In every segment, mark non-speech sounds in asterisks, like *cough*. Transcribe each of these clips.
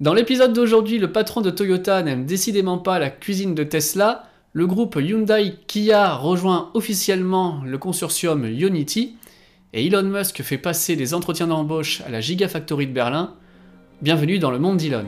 Dans l'épisode d'aujourd'hui, le patron de Toyota n'aime décidément pas la cuisine de Tesla, le groupe Hyundai Kia rejoint officiellement le consortium Unity, et Elon Musk fait passer des entretiens d'embauche à la Gigafactory de Berlin. Bienvenue dans le monde d'Elon.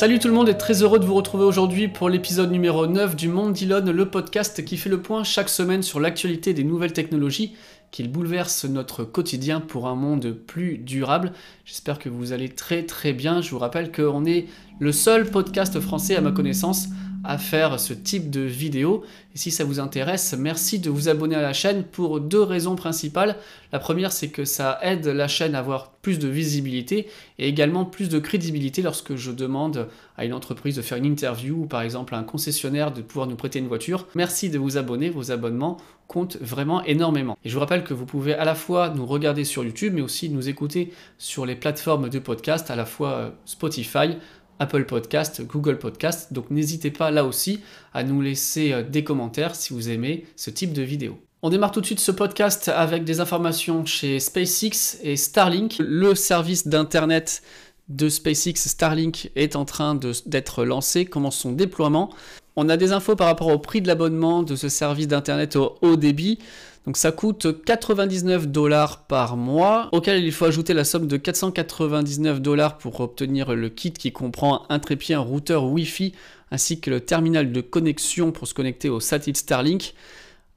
Salut tout le monde et très heureux de vous retrouver aujourd'hui pour l'épisode numéro 9 du Monde d'Elon, le podcast qui fait le point chaque semaine sur l'actualité des nouvelles technologies qui bouleversent notre quotidien pour un monde plus durable. J'espère que vous allez très très bien. Je vous rappelle qu'on est le seul podcast français à ma connaissance à faire ce type de vidéo. Et si ça vous intéresse, merci de vous abonner à la chaîne pour deux raisons principales. La première, c'est que ça aide la chaîne à avoir plus de visibilité et également plus de crédibilité lorsque je demande à une entreprise de faire une interview ou par exemple à un concessionnaire de pouvoir nous prêter une voiture. Merci de vous abonner, vos abonnements comptent vraiment énormément. Et je vous rappelle que vous pouvez à la fois nous regarder sur YouTube mais aussi nous écouter sur les plateformes de podcast, à la fois euh, Spotify, Apple Podcast, Google Podcast. Donc n'hésitez pas là aussi à nous laisser euh, des commentaires si vous aimez ce type de vidéo. On démarre tout de suite ce podcast avec des informations chez SpaceX et Starlink. Le service d'internet de SpaceX Starlink est en train d'être lancé, commence son déploiement? On a des infos par rapport au prix de l'abonnement de ce service d'internet au haut débit. Donc ça coûte 99 dollars par mois, auquel il faut ajouter la somme de 499 dollars pour obtenir le kit qui comprend un trépied, un routeur Wi-Fi, ainsi que le terminal de connexion pour se connecter au satellite Starlink.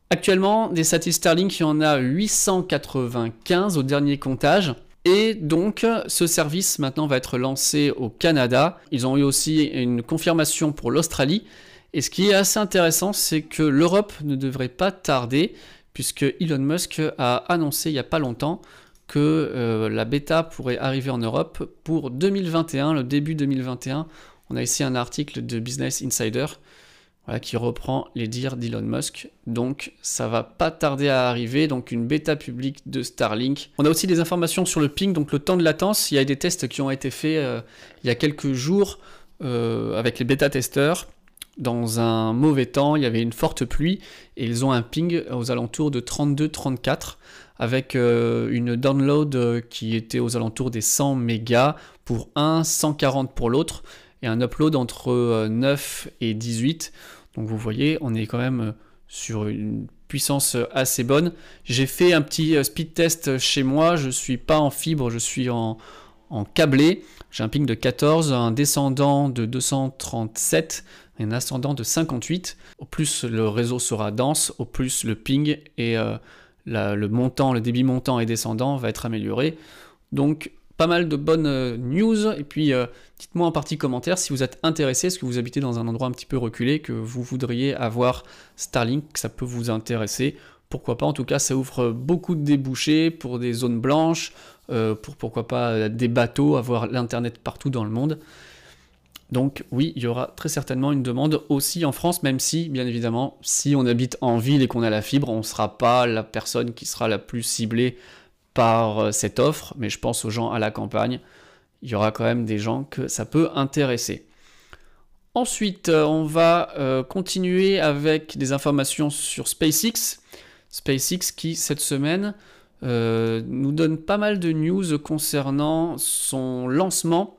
Actuellement, des satellites Starlink, il y en a 895 au dernier comptage. Et donc, ce service maintenant va être lancé au Canada. Ils ont eu aussi une confirmation pour l'Australie. Et ce qui est assez intéressant, c'est que l'Europe ne devrait pas tarder puisque Elon Musk a annoncé il n'y a pas longtemps que euh, la bêta pourrait arriver en Europe pour 2021, le début 2021. On a ici un article de Business Insider qui reprend les dires d'Elon Musk. Donc ça va pas tarder à arriver, donc une bêta publique de Starlink. On a aussi des informations sur le ping, donc le temps de latence. Il y a des tests qui ont été faits euh, il y a quelques jours euh, avec les bêta-testeurs dans un mauvais temps, il y avait une forte pluie et ils ont un ping aux alentours de 32-34 avec euh, une download euh, qui était aux alentours des 100 mégas pour un, 140 pour l'autre et un upload entre 9 euh, et 18. Donc vous voyez, on est quand même sur une puissance assez bonne. J'ai fait un petit speed test chez moi, je suis pas en fibre, je suis en câblé. J'ai un ping de 14, un descendant de 237 un ascendant de 58. Au plus le réseau sera dense, au plus le ping et euh, le montant, le débit montant et descendant va être amélioré. Donc pas mal de bonnes euh, news. Et puis euh, dites-moi en partie commentaire si vous êtes intéressé, est-ce que vous habitez dans un endroit un petit peu reculé, que vous voudriez avoir Starlink, que ça peut vous intéresser? Pourquoi pas, en tout cas ça ouvre beaucoup de débouchés pour des zones blanches, pour pourquoi pas des bateaux, avoir l'internet partout dans le monde. Donc oui, il y aura très certainement une demande aussi en France, même si, bien évidemment, si on habite en ville et qu'on a la fibre, on ne sera pas la personne qui sera la plus ciblée par euh, cette offre, mais je pense aux gens à la campagne, il y aura quand même des gens que ça peut intéresser. Ensuite, euh, on va euh, continuer avec des informations sur SpaceX. SpaceX qui, cette semaine, nous donne pas mal de news concernant son lancement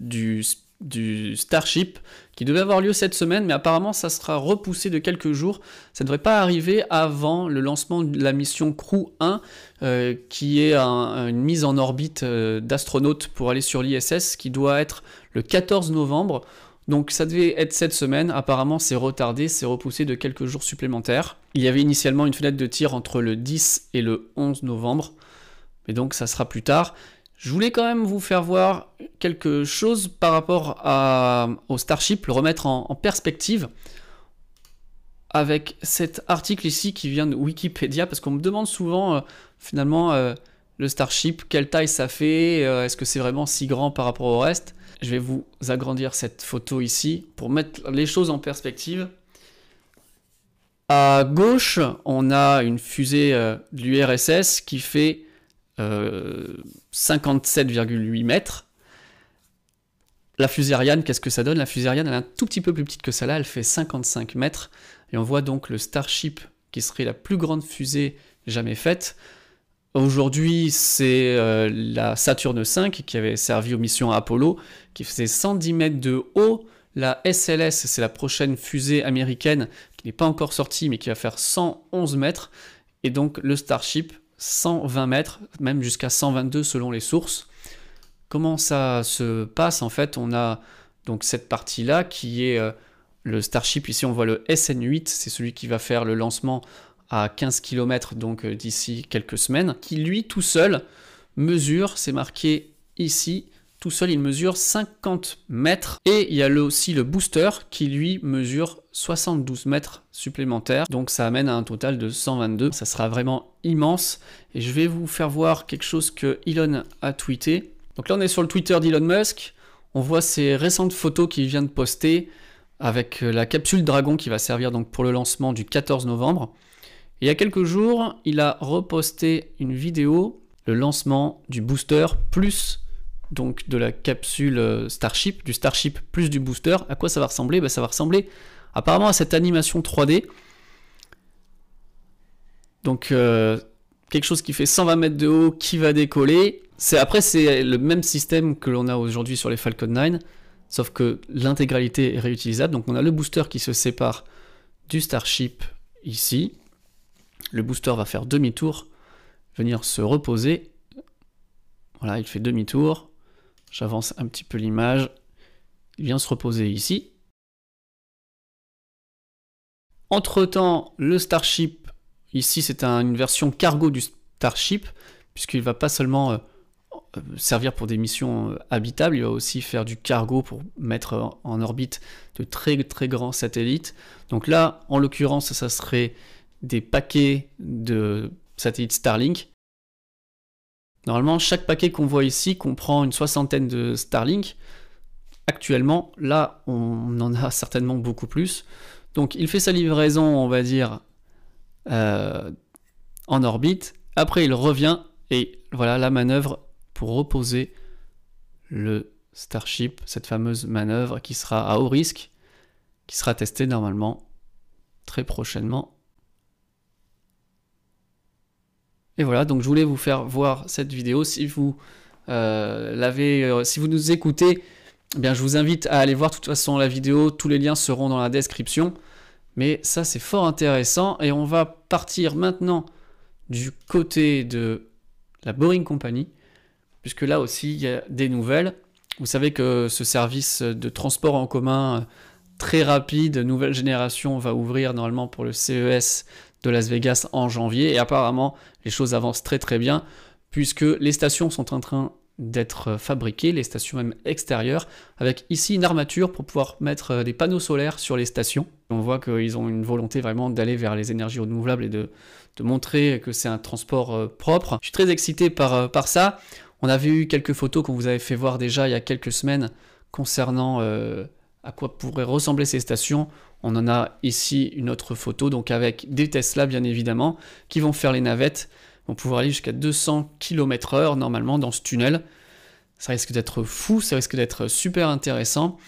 du du Starship qui devait avoir lieu cette semaine, mais apparemment ça sera repoussé de quelques jours. Ça ne devrait pas arriver avant le lancement de la mission Crew 1, euh, qui est une mise en orbite euh, d'astronautes pour aller sur l'ISS, qui doit être le 14 novembre. Donc ça devait être cette semaine, apparemment c'est retardé, c'est repoussé de quelques jours supplémentaires. Il y avait initialement une fenêtre de tir entre le 10 et le 11 novembre, mais donc ça sera plus tard. Je voulais quand même vous faire voir quelque chose par rapport au Starship, le remettre en, perspective avec cet article ici qui vient de Wikipédia, parce qu'on me demande souvent euh, finalement euh, le Starship, quelle taille ça fait, euh, est-ce que c'est vraiment si grand par rapport au reste? Je vais vous agrandir cette photo ici pour mettre les choses en perspective. À gauche, on a une fusée de l'URSS qui fait 57,8 mètres. La fusée Ariane, qu'est-ce que ça donne? La fusée Ariane, elle est un tout petit peu plus petite que celle-là, elle fait 55 mètres. Et on voit donc le Starship, qui serait la plus grande fusée jamais faite. Aujourd'hui, c'est euh, la Saturne V qui avait servi aux missions Apollo, qui faisait 110 mètres de haut. La SLS, c'est la prochaine fusée américaine qui n'est pas encore sortie, mais qui va faire 111 mètres. Et donc le Starship, 120 mètres, même jusqu'à 122 selon les sources. Comment ça se passe En fait, on a donc cette partie-là qui est euh, le Starship. Ici, on voit le SN8, c'est celui qui va faire le lancement à 15 km donc euh, d'ici quelques semaines, qui lui tout seul mesure, c'est marqué ici, tout seul il mesure 50 mètres et il y a aussi le booster qui lui mesure 72 mètres supplémentaires. Donc ça amène à un total de 122 ça sera vraiment immense. Et je vais vous faire voir quelque chose que Elon a tweeté. Donc là on est sur le Twitter d'Elon Musk. On voit ses récentes photos qu'il vient de poster avec la capsule Dragon qui va servir donc pour le lancement du 14 novembre. Il y a quelques jours, il a reposté une vidéo, le lancement du booster plus donc de la capsule euh, Starship, du Starship plus du booster. À quoi ça va ressembler? Ben, Ça va ressembler apparemment à cette animation 3D. Donc euh, quelque chose qui fait 120 mètres de haut, qui va décoller. Après c'est le même système que l'on a aujourd'hui sur les Falcon 9, sauf que l'intégralité est réutilisable. Donc on a le booster qui se sépare du Starship ici, le booster va faire demi-tour, venir se reposer. Voilà, il fait demi-tour. J'avance un petit peu l'image. Il vient se reposer ici. Entre-temps, le Starship, ici c'est une version cargo du Starship, puisqu'il ne va pas seulement euh, euh, servir pour des missions euh, habitables, il va aussi faire du cargo pour mettre en orbite de très très grands satellites. Donc là, en l'occurrence, ça serait des paquets de satellites Starlink. Normalement, chaque paquet qu'on voit ici comprend une soixantaine de Starlink. Actuellement, là, on en a certainement beaucoup plus. Donc, il fait sa livraison, on va dire, euh, en orbite. Après, il revient et voilà la manœuvre pour reposer le Starship, cette fameuse manœuvre qui sera à haut risque, qui sera testée normalement très prochainement Et voilà, donc je voulais vous faire voir cette vidéo. Si vous euh, l'avez, euh, si vous nous écoutez, bien je vous invite à aller voir de toute façon la vidéo. Tous les liens seront dans la description. Mais ça c'est fort intéressant et on va partir maintenant du côté de la Boring Company, puisque là aussi il y a des nouvelles. Vous savez que ce service de transport en commun très rapide, nouvelle génération, va ouvrir normalement pour le CES de Las Vegas en janvier. Et apparemment, les choses avancent très très bien, puisque les stations sont en train d'être fabriquées, les stations même extérieures, avec ici une armature pour pouvoir mettre euh, des panneaux solaires sur les stations. On voit qu'ils ont une volonté vraiment d'aller vers les énergies renouvelables et de, montrer que c'est un transport euh, propre. Je suis très excité par, euh, par ça. On avait eu quelques photos qu'on vous avait fait voir déjà il y a quelques semaines concernant à quoi pourraient ressembler ces stations. On en a ici une autre photo, donc avec des Tesla bien évidemment, qui vont faire les navettes, vont pouvoir aller jusqu'à 200 km/h normalement dans ce tunnel. Ça risque d'être fou, ça risque d'être super intéressant.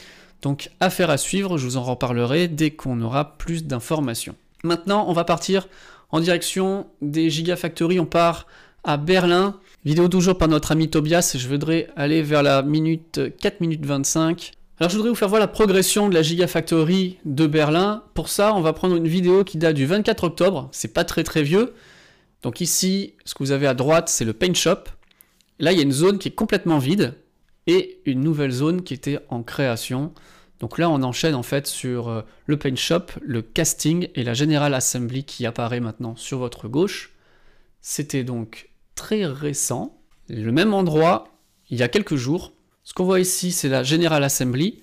Donc affaire à suivre, je vous en reparlerai dès qu'on aura plus d'informations. Maintenant, on va partir en direction des Gigafactory. On part à Berlin. Vidéo toujours par notre ami Tobias. Je voudrais aller vers la minute 4 minutes 25. Alors je voudrais vous faire voir la progression de la Gigafactory de Berlin. Pour ça, on va prendre une vidéo qui date du 24 octobre. C'est pas très très vieux. Donc ici, ce que vous avez à droite, c'est le paint shop. Là, il y a une zone qui est complètement vide et une nouvelle zone qui était en création. Donc là, on enchaîne en fait sur euh, le paint shop, le casting et la General Assembly qui apparaît maintenant sur votre gauche. C'était donc très récent. Le même endroit, il y a quelques jours, ce qu'on voit ici, c'est la General Assembly,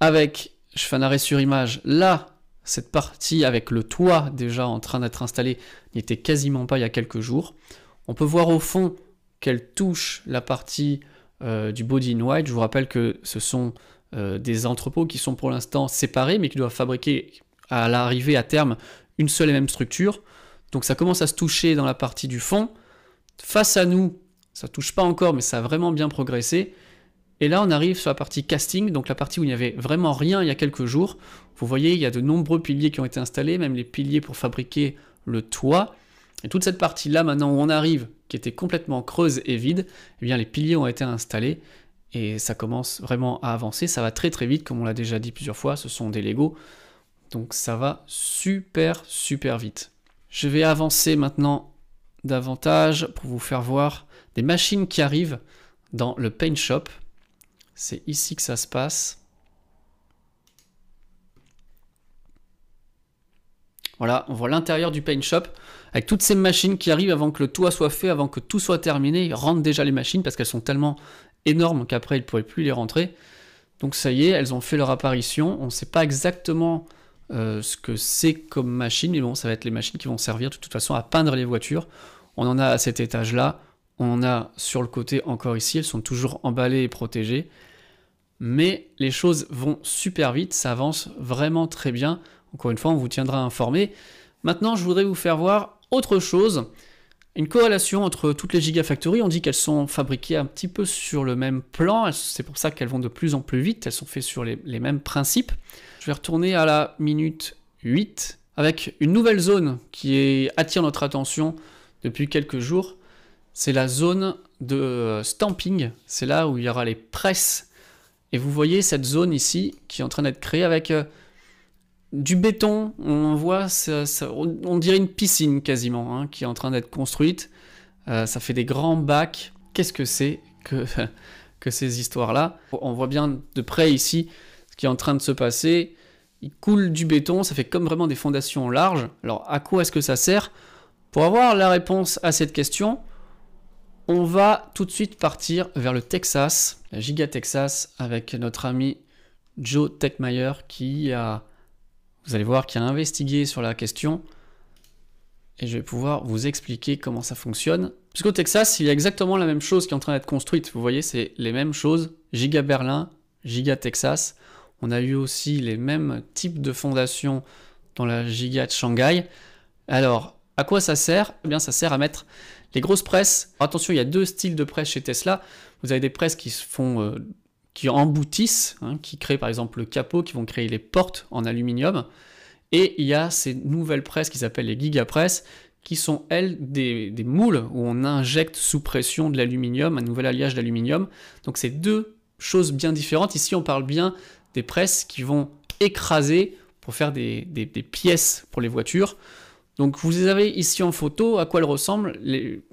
avec, je fais un arrêt sur image, là, cette partie avec le toit déjà en train d'être installé n'y était quasiment pas il y a quelques jours. On peut voir au fond qu'elle touche la partie euh, du body in white. Je vous rappelle que ce sont euh, des entrepôts qui sont pour l'instant séparés, mais qui doivent fabriquer à l'arrivée à terme une seule et même structure. Donc ça commence à se toucher dans la partie du fond. Face à nous, ça touche pas encore, mais ça a vraiment bien progressé. Et là, on arrive sur la partie casting, donc la partie où il n'y avait vraiment rien il y a quelques jours. Vous voyez, il y a de nombreux piliers qui ont été installés, même les piliers pour fabriquer le toit. Et toute cette partie-là, maintenant où on arrive, qui était complètement creuse et vide, eh bien les piliers ont été installés et ça commence vraiment à avancer. Ça va très très vite, comme on l'a déjà dit plusieurs fois, ce sont des Lego. Donc ça va super super vite. Je vais avancer maintenant davantage pour vous faire voir des machines qui arrivent dans le Paint Shop. C'est ici que ça se passe. Voilà, on voit l'intérieur du Paint Shop avec toutes ces machines qui arrivent avant que le toit soit fait, avant que tout soit terminé. Ils rentrent déjà les machines parce qu'elles sont tellement énormes qu'après ils ne pourraient plus les rentrer. Donc ça y est, elles ont fait leur apparition. On ne sait pas exactement euh, ce que c'est comme machine, mais bon, ça va être les machines qui vont servir de toute façon à peindre les voitures. On en a à cet étage-là, on a sur le côté encore ici, elles sont toujours emballées et protégées. Mais les choses vont super vite, ça avance vraiment très bien. Encore une fois, on vous tiendra informé. Maintenant, je voudrais vous faire voir autre chose. Une corrélation entre toutes les Gigafactories, on dit qu'elles sont fabriquées un petit peu sur le même plan, c'est pour ça qu'elles vont de plus en plus vite, elles sont faites sur les, les mêmes principes. Je vais retourner à la minute 8 avec une nouvelle zone qui attire notre attention depuis quelques jours. C'est la zone de euh, stamping. C'est là où il y aura les presses. Et vous voyez cette zone ici qui est en train d'être créée avec euh, du béton. On voit, on dirait une piscine quasiment hein, qui est en train d'être construite. Euh, ça fait des grands bacs. Qu'est-ce que c'est que, *laughs* que ces histoires-là? On voit bien de près ici ce qui est en train de se passer il coule du béton, ça fait comme vraiment des fondations larges. Alors à quoi est-ce que ça sert? Pour avoir la réponse à cette question, on va tout de suite partir vers le Texas, la Giga Texas, avec notre ami Joe Techmeyer qui a, vous allez voir, qui a investigué sur la question. Et je vais pouvoir vous expliquer comment ça fonctionne. Puisqu'au Texas, il y a exactement la même chose qui est en train d'être construite. Vous voyez, c'est les mêmes choses. Giga Berlin, Giga Texas. On a eu aussi les mêmes types de fondations dans la giga de Shanghai. Alors, à quoi ça sert? Eh bien, ça sert à mettre les grosses presses. attention, il y a deux styles de presses chez Tesla. Vous avez des presses qui font, euh, qui emboutissent, hein, qui créent par exemple le capot, qui vont créer les portes en aluminium. Et il y a ces nouvelles presses qui s'appellent les gigapresses, qui sont elles des, moules où on injecte sous pression de l'aluminium, un nouvel alliage d'aluminium. Donc c'est deux choses bien différentes. Ici on parle bien des presses qui vont écraser pour faire des, pièces pour les voitures. Donc vous avez ici en photo, à quoi elles ressemblent.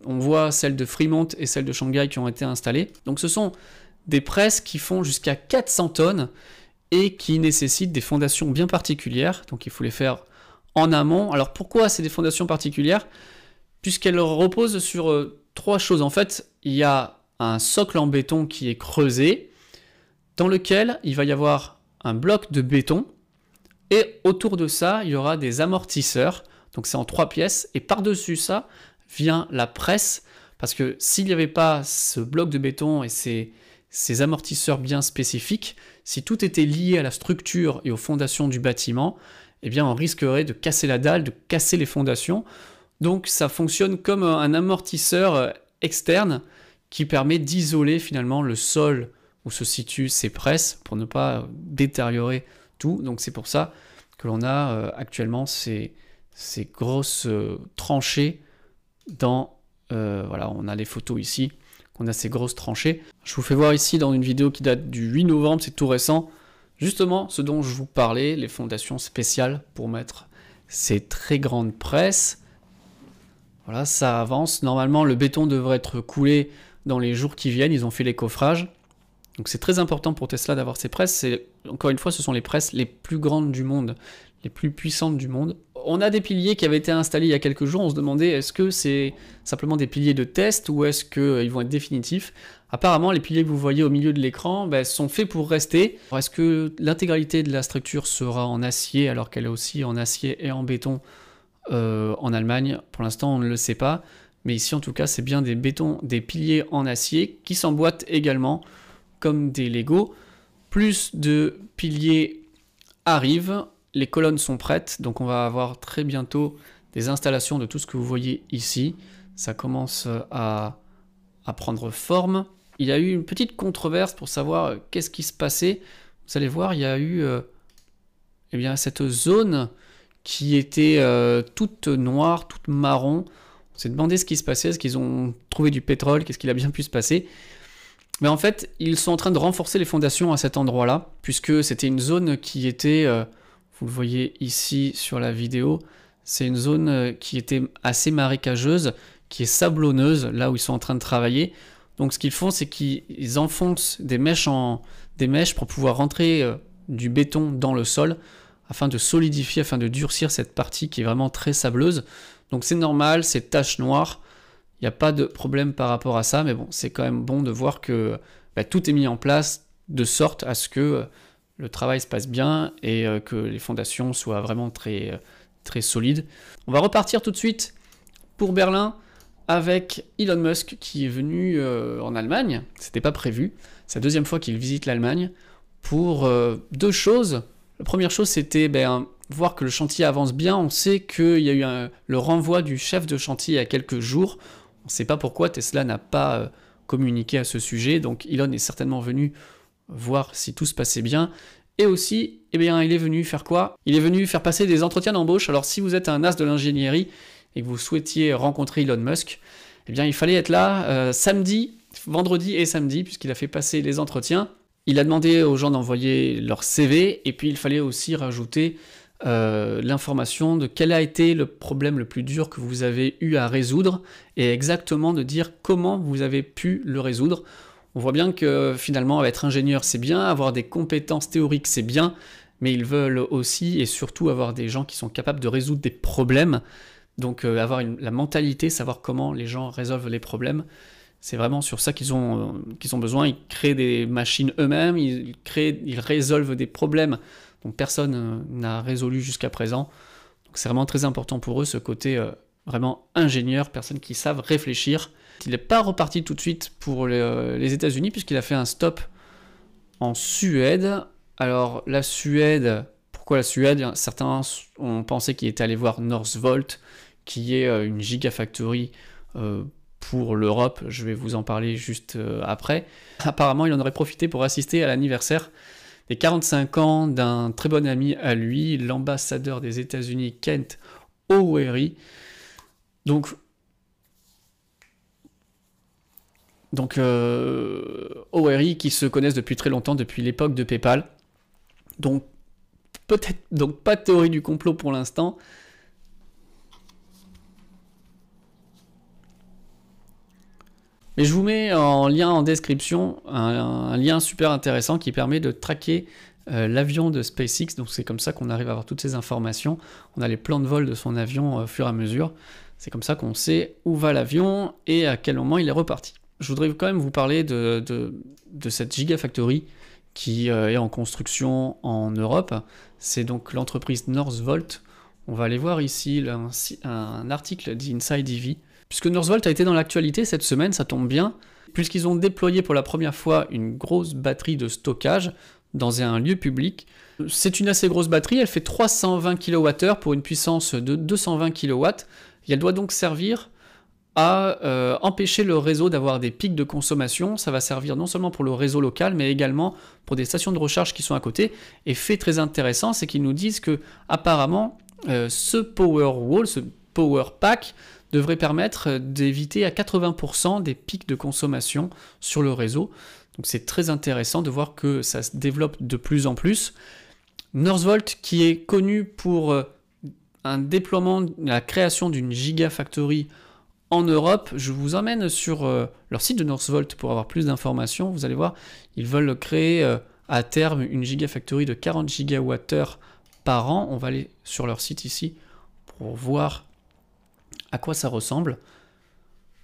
on voit celles de Fremont et celles de Shanghai qui ont été installées. Donc ce sont des presses qui font jusqu'à 400 tonnes et qui nécessitent des fondations bien particulières. Donc il faut les faire en amont. Alors pourquoi c'est des fondations particulières? Puisqu'elles reposent sur euh, trois choses. En fait, il y a un socle en béton qui est creusé, dans lequel il va y avoir un bloc de béton et autour de ça, il y aura des amortisseurs. Donc c'est en trois pièces et par-dessus ça vient la presse parce que s'il n'y avait pas ce bloc de béton et ces, amortisseurs bien spécifiques, si tout était lié à la structure et aux fondations du bâtiment, eh bien on risquerait de casser la dalle, de casser les fondations. Donc ça fonctionne comme un amortisseur externe qui permet d'isoler finalement le sol où se situent ces presses pour ne pas détériorer tout. Donc c'est pour ça que l'on a euh, actuellement ces, ces grosses euh, tranchées dans... Euh, voilà, on a les photos ici, on a ces grosses tranchées. Je vous fais voir ici dans une vidéo qui date du 8 novembre, c'est tout récent, justement ce dont je vous parlais, les fondations spéciales pour mettre ces très grandes presses. Voilà, ça avance. Normalement, le béton devrait être coulé dans les jours qui viennent. Ils ont fait les coffrages. Donc c'est très important pour Tesla d'avoir ces presses. encore une fois, ce sont les presses les plus grandes du monde, les plus puissantes du monde. On a des piliers qui avaient été installés il y a quelques jours. On se demandait est-ce que c'est simplement des piliers de test ou est-ce qu'ils euh, vont être définitifs? Apparemment, les piliers que vous voyez au milieu de l'écran ben, sont faits pour rester. Est-ce que l'intégralité de la structure sera en acier alors qu'elle est aussi en acier et en béton euh, en Allemagne? Pour l'instant, on ne le sait pas. Mais ici, en tout cas, c'est bien des bétons, des piliers en acier qui s'emboîtent également comme des Lego. Plus de piliers arrivent. Les colonnes sont prêtes, donc on va avoir très bientôt des installations de tout ce que vous voyez ici. Ça commence à, à prendre forme. Il y a eu une petite controverse pour savoir qu'est-ce qui se passait. Vous allez voir, il y a eu eh bien, cette zone qui était euh, toute noire, toute marron. On s'est demandé ce qui se passait, est-ce qu'ils ont trouvé du pétrole, qu'est-ce qu'il a bien pu se passer. Mais en fait, ils sont en train de renforcer les fondations à cet endroit-là, puisque c'était une zone qui était, euh, vous le voyez ici sur la vidéo, c'est une zone euh, qui était assez marécageuse, qui est sablonneuse, là où ils sont en train de travailler. Donc ce qu'ils font, c'est qu'ils enfoncent des mèches, en, des mèches pour pouvoir rentrer du béton dans le sol afin de solidifier, afin de durcir cette partie qui est vraiment très sableuse. Donc c'est normal, c'est tache noire, il n'y a pas de problème par rapport à ça, mais bon, c'est quand même bon de voir que bah, tout est mis en place de sorte à ce que euh, le travail se passe bien et euh, que les fondations soient vraiment très, euh, très solides. On va repartir tout de suite pour Berlin avec Elon Musk qui est venu en Allemagne, c'était pas prévu, c'est la deuxième fois qu'il visite l'Allemagne, pour deux choses. La première chose, c'était ben, voir que le chantier avance bien. On sait qu'il y a eu le renvoi du chef de chantier il y a quelques jours. On ne sait pas pourquoi Tesla n'a pas euh, communiqué à ce sujet. Donc Elon est certainement venu voir si tout se passait bien. Et aussi, eh bien, il est venu faire quoi? Il est venu faire passer des entretiens d'embauche. Alors si vous êtes un as de l'ingénierie et que vous souhaitiez rencontrer Elon Musk, eh bien, il fallait être là euh, samedi, vendredi et samedi, puisqu'il a fait passer les entretiens. Il a demandé aux gens d'envoyer leur CV et puis il fallait aussi rajouter euh, l'information de quel a été le problème le plus dur que vous avez eu à résoudre et exactement de dire comment vous avez pu le résoudre. On voit bien que finalement être ingénieur c'est bien, avoir des compétences théoriques c'est bien, mais ils veulent aussi et surtout avoir des gens qui sont capables de résoudre des problèmes. Donc euh, avoir la mentalité, savoir comment les gens résolvent les problèmes. C'est vraiment sur ça qu'ils ont, euh, ont besoin. Ils créent des machines eux-mêmes, ils, ils résolvent des problèmes dont personne euh, n'a résolu jusqu'à présent. Donc c'est vraiment très important pour eux ce côté vraiment ingénieur, personnes qui savent réfléchir. Il n'est pas reparti tout de suite pour les, États-Unis puisqu'il a fait un stop en Suède. Alors la Suède, pourquoi la Suède? Certains ont pensé qu'il était allé voir Northvolt, qui est une gigafactory pour l'Europe, je vais vous en parler juste euh, après. Apparemment, il en aurait profité pour assister à l'anniversaire des 45 ans d'un très bon ami à lui, l'ambassadeur des États-Unis Kent O'Weary. Donc, donc euh, qui se connaissent depuis très longtemps, depuis l'époque de PayPal. Donc peut-être donc pas de théorie du complot pour l'instant, Mais je vous mets en lien en description un, lien super intéressant qui permet de traquer euh, l'avion de SpaceX. Donc c'est comme ça qu'on arrive à avoir toutes ces informations. On a les plans de vol de son avion euh, au fur et à mesure. C'est comme ça qu'on sait où va l'avion et à quel moment il est reparti. Je voudrais quand même vous parler de, cette Gigafactory qui euh, est en construction en Europe. C'est donc l'entreprise Northvolt. On va aller voir ici un, un article d'Inside EV Puisque Northvolt a été dans l'actualité cette semaine, ça tombe bien, puisqu'ils ont déployé pour la première fois une grosse batterie de stockage dans un lieu public. C'est une assez grosse batterie, elle fait 320 kWh pour une puissance de 220 kW, et elle doit donc servir à euh, empêcher le réseau d'avoir des pics de consommation. Ça va servir non seulement pour le réseau local, mais également pour des stations de recharge qui sont à côté. Et fait très intéressant, c'est qu'ils nous disent que apparemment euh, ce Power Wall, ce Power Pack, devrait permettre d'éviter à 80% des pics de consommation sur le réseau. Donc c'est très intéressant de voir que ça se développe de plus en plus. Northvolt qui est connu pour euh, un déploiement, la création d'une gigafactory en Europe. Je vous emmène sur euh, leur site de Northvolt pour avoir plus d'informations. Vous allez voir, ils veulent créer euh, à terme une gigafactory de 40 gigawattheures par an. On va aller sur leur site ici pour voir à quoi ça ressemble.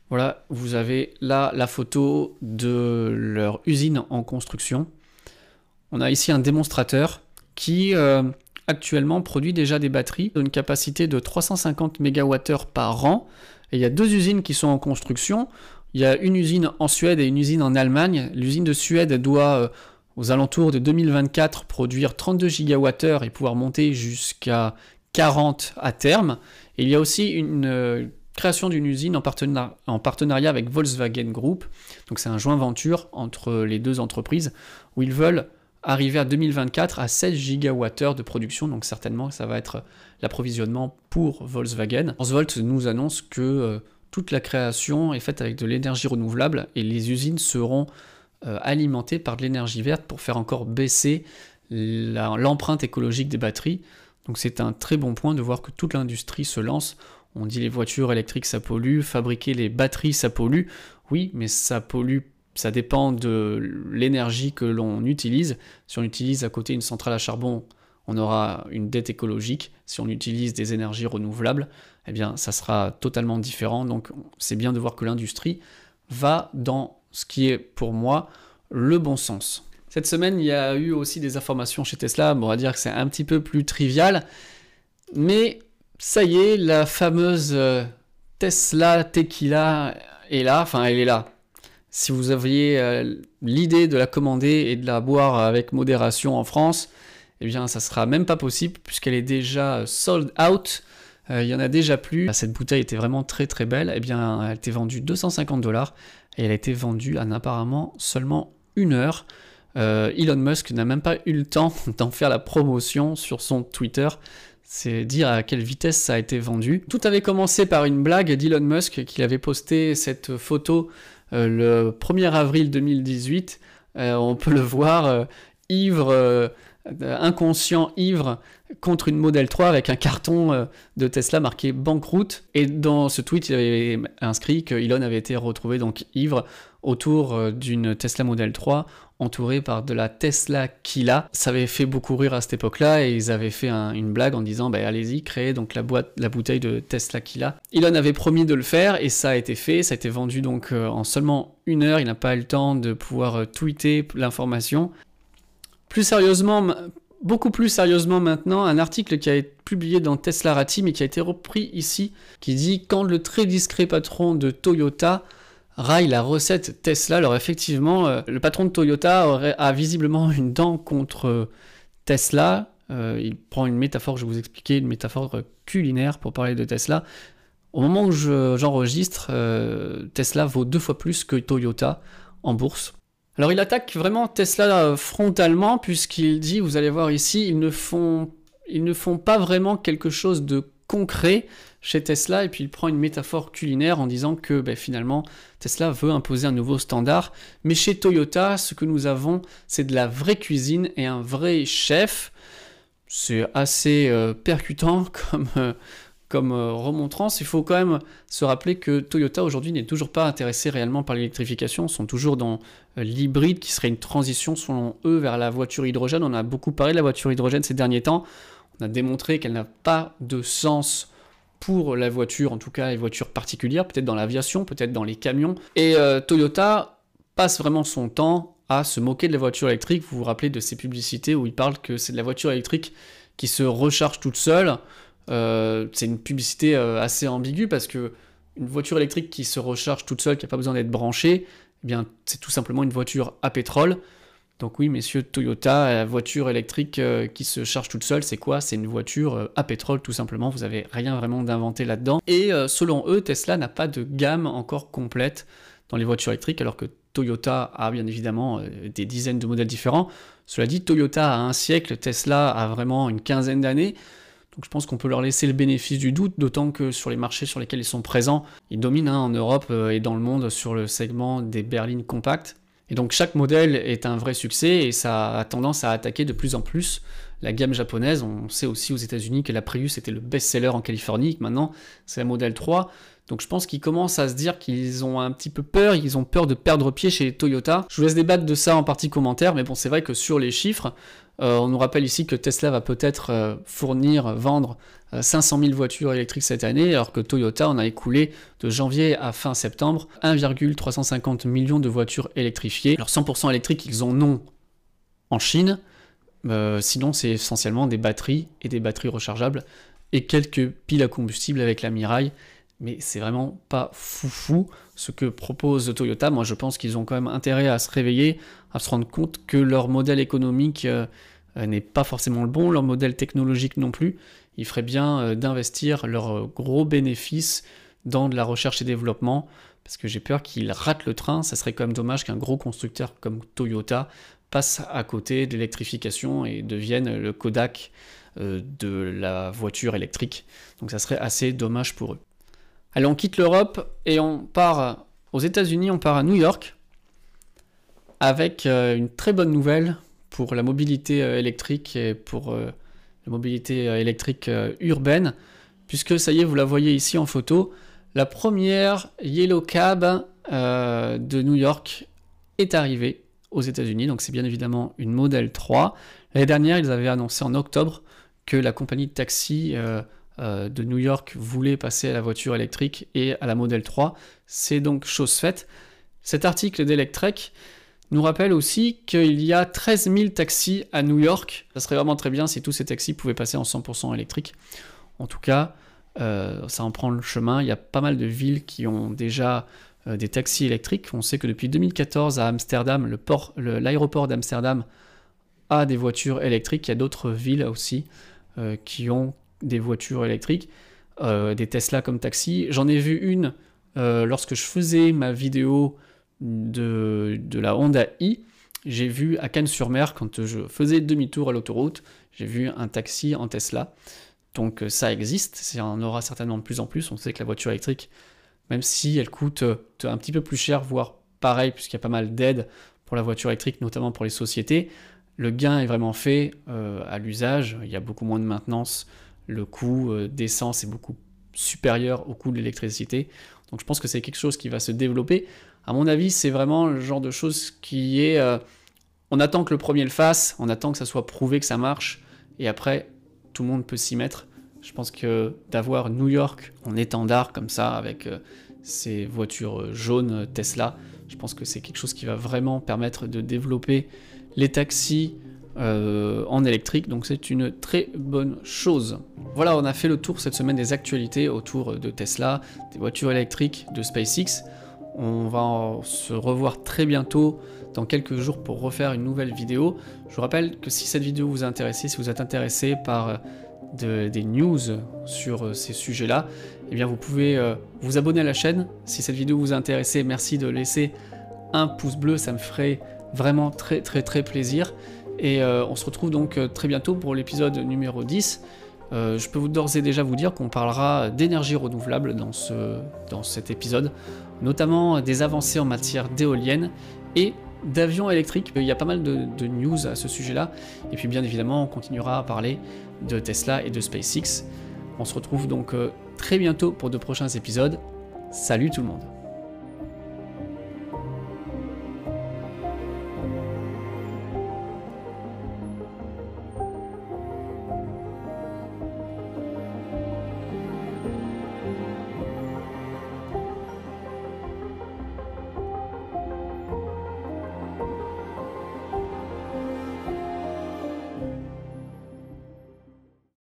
Voilà, vous avez là la photo de leur usine en construction. On a ici un démonstrateur qui euh, actuellement produit déjà des batteries d'une capacité de 350 MWh par an. Et il y a deux usines qui sont en construction. Il y a une usine en Suède et une usine en Allemagne. L'usine de Suède doit euh, aux alentours de 2024 produire 32 gigawattheures et pouvoir monter jusqu'à 40 à terme. Et il y a aussi une euh, création d'une usine en, en, partenariat avec Volkswagen Group. Donc c'est un joint venture entre les deux entreprises où ils veulent arriver à 2024 à 16 gigawattheures de production. Donc certainement ça va être l'approvisionnement pour Volkswagen. Oswald nous annonce que euh, toute la création est faite avec de l'énergie renouvelable et les usines seront euh, alimentées par de l'énergie verte pour faire encore baisser l'empreinte écologique des batteries. Donc c'est un très bon point de voir que toute l'industrie se lance. On dit les voitures électriques ça pollue, fabriquer les batteries ça pollue. Oui, mais ça pollue, ça dépend de l'énergie que l'on utilise. Si on utilise à côté une centrale à charbon, on aura une dette écologique. Si on utilise des énergies renouvelables, eh bien ça sera totalement différent. Donc c'est bien de voir que l'industrie va dans ce qui est pour moi le bon sens. Cette semaine, il y a eu aussi des informations chez Tesla. on va dire que c'est un petit peu plus trivial. Mais ça y est, la fameuse euh, Tesla Tequila est là. Enfin, elle est là. Si vous aviez euh, l'idée de la commander et de la boire avec modération en France, eh bien, ça sera même pas possible puisqu'elle est déjà sold out. Euh, il y en a déjà plus. Cette bouteille était vraiment très très belle. Eh bien, elle était vendue 250 dollars et elle a été vendue en apparemment seulement une heure. Euh, Elon Musk n'a même pas eu le temps *laughs* d'en faire la promotion sur son Twitter. C'est dire à quelle vitesse ça a été vendu. Tout avait commencé par une blague d'Elon Musk qui avait posté cette photo euh, le 1er avril 2018. on peut le voir ivre inconscient ivre contre une Model 3 avec un carton euh, de Tesla marqué banqueroute. Et dans ce tweet, il avait inscrit que Elon avait été retrouvé donc ivre autour euh, d'une Tesla Model 3 entourée par de la Tesla Kila. Ça avait fait beaucoup rire à cette époque-là et ils avaient fait une blague en disant bah, allez-y, créez donc la, boîte, la bouteille de Tesla Kila. Elon avait promis de le faire et ça a été fait. Ça a été vendu donc euh, en seulement une heure. Il n'a pas eu le temps de pouvoir tweeter l'information. Plus sérieusement, beaucoup plus sérieusement maintenant, un article qui a été publié dans Tesla Rati, mais qui a été repris ici, qui dit quand le très discret patron de Toyota raille la recette Tesla, alors effectivement, euh, le patron de Toyota aurait, a visiblement *laughs* une dent contre euh, Tesla. Euh, il prend une métaphore, je vais vous expliquer, une métaphore culinaire pour parler de Tesla. Au moment où j'enregistre, Tesla vaut deux fois plus que Toyota en bourse. Alors il attaque vraiment Tesla frontalement puisqu'il dit, vous allez voir ici, ils ne font, ils ne font pas vraiment quelque chose de concret chez Tesla et puis il prend une métaphore culinaire en disant que ben, finalement Tesla veut imposer un nouveau standard. Mais chez Toyota ce que nous avons c'est de la vraie cuisine et un vrai chef. C'est assez euh, percutant *laughs* comme, euh, comme euh, remontrance, il faut quand même se rappeler que Toyota aujourd'hui n'est toujours pas intéressé réellement par l'électrification, sont toujours dans l'hybride qui serait une transition selon eux vers la voiture hydrogène. On a beaucoup parlé de la voiture hydrogène ces derniers temps, a démontré qu'elle n'a pas de sens pour la voiture, en tout cas les voitures particulières, peut-être dans l'aviation, peut-être dans les camions. Et euh, Toyota passe vraiment son temps à se moquer de la voiture électrique. Vous vous rappelez de ces publicités où il parle que c'est de la voiture électrique qui se recharge toute seule. Euh, c'est une publicité euh, assez ambiguë parce que une voiture électrique qui se recharge toute seule, qui n'a pas besoin d'être branchée, eh bien, c'est tout simplement une voiture à pétrole. Donc oui, messieurs Toyota, la voiture électrique euh, qui se charge toute seule, c'est quoi? C'est une voiture à pétrole tout simplement, vous n'avez rien vraiment d'inventé là-dedans. Et selon eux, Tesla n'a pas de gamme encore complète dans les voitures électriques, alors que Toyota a bien évidemment des dizaines de modèles différents. Cela dit, Toyota a un siècle, Tesla a vraiment une quinzaine d'années. Donc je pense qu'on peut leur laisser le bénéfice du doute, d'autant que sur les marchés sur lesquels ils sont présents, ils dominent hein, en Europe euh, et dans le monde sur le segment des berlines compactes. Et donc chaque modèle est un vrai succès et ça a tendance à attaquer de plus en plus la gamme japonaise. On sait aussi aux États-Unis que la Prius était le best-seller en Californie, maintenant c'est la modèle 3. Donc je pense qu'ils commencent à se dire qu'ils ont un petit peu peur, ils ont peur de perdre pied chez Toyota. Je vous laisse débattre de ça en partie commentaire, mais bon c'est vrai que sur les chiffres, euh, on nous rappelle ici que Tesla va peut-être euh, fournir, vendre 500 euh, 000 voitures électriques cette année, alors que Toyota en a écoulé de janvier à fin septembre 1,350 millions de voitures électrifiées. Alors 100% électriques, ils en ont en Chine, sinon c'est essentiellement des batteries et des batteries rechargeables et quelques piles à combustible avec la Mirai mais c'est vraiment pas foufou ce que propose Toyota. Moi, je pense qu'ils ont quand même intérêt à se réveiller, à se rendre compte que leur modèle économique euh, euh, n'est pas forcément le bon, leur modèle technologique non plus. Il ferait bien euh, d'investir leurs gros bénéfices dans de la recherche et développement, parce que j'ai peur qu'ils ratent le train. Ça serait quand même dommage qu'un gros constructeur comme Toyota passe à côté de l'électrification et devienne le Kodak de la voiture électrique. Donc ça serait assez dommage pour eux. Allez, on quitte l'Europe et on part aux États-Unis, on part à New York avec euh, une très bonne nouvelle pour la mobilité euh, électrique et pour euh, la mobilité électrique urbaine, puisque ça y est, vous la voyez ici en photo, la première Yellow Cab de New York est arrivée aux États-Unis, donc c'est bien évidemment une Model 3. L'année dernière, ils avaient annoncé en octobre que la compagnie de taxi de New York voulait passer à la voiture électrique et à la Model 3. C'est donc chose faite. Cet article d'Electrek nous rappelle aussi qu'il y a 13 000 taxis à New York. Ça serait vraiment très bien si tous ces taxis pouvaient passer en 100% électrique. En tout cas, euh, ça en prend le chemin. Il y a pas mal de villes qui ont déjà euh, des taxis électriques. On sait que depuis 2014 à Amsterdam, l'aéroport d'Amsterdam a des voitures électriques. Il y a d'autres villes aussi qui ont des voitures électriques, euh, des Tesla comme taxi. J'en ai vu une euh, lorsque je faisais ma vidéo de, la Honda i. J'ai vu à Cannes-sur-Mer, quand je faisais demi-tour à l'autoroute, j'ai vu un taxi en Tesla. Donc euh, ça existe, ça en aura certainement de plus en plus. On sait que la voiture électrique, même si elle coûte un petit peu plus cher, voire pareil, puisqu'il y a pas mal d'aides pour la voiture électrique, notamment pour les sociétés, le gain est vraiment fait à l'usage. Il y a beaucoup moins de maintenance le coût euh, d'essence est beaucoup supérieur au coût de l'électricité. Donc je pense que c'est quelque chose qui va se développer. À mon avis, c'est vraiment le genre de chose qui est... Euh, on attend que le premier le fasse, on attend que ça soit prouvé que ça marche, et après, tout le monde peut s'y mettre. Je pense que d'avoir New York en étendard comme ça, avec euh, ces voitures jaunes Tesla, je pense que c'est quelque chose qui va vraiment permettre de développer les taxis, euh, en électrique, donc c'est une très bonne chose. Voilà, on a fait le tour cette semaine des actualités autour de Tesla, des voitures électriques, de SpaceX. On va se revoir très bientôt dans quelques jours pour refaire une nouvelle vidéo. Je vous rappelle que si cette vidéo vous a intéressé, si vous êtes intéressé par des news sur ces sujets-là, eh bien vous pouvez euh, vous abonner à la chaîne. Si cette vidéo vous a intéressé, merci de laisser un pouce bleu, ça me ferait vraiment très très très plaisir. Et euh, on se retrouve donc euh, très bientôt pour l'épisode numéro 10. Euh, je peux d'ores et déjà vous dire qu'on parlera d'énergie renouvelable dans cet épisode, notamment des avancées en matière d'éoliennes et d'avions électriques. Il y a pas mal de, de news à ce sujet-là. Et puis bien évidemment, on continuera à parler de Tesla et de SpaceX. On se retrouve donc très bientôt pour de prochains épisodes. Salut tout le monde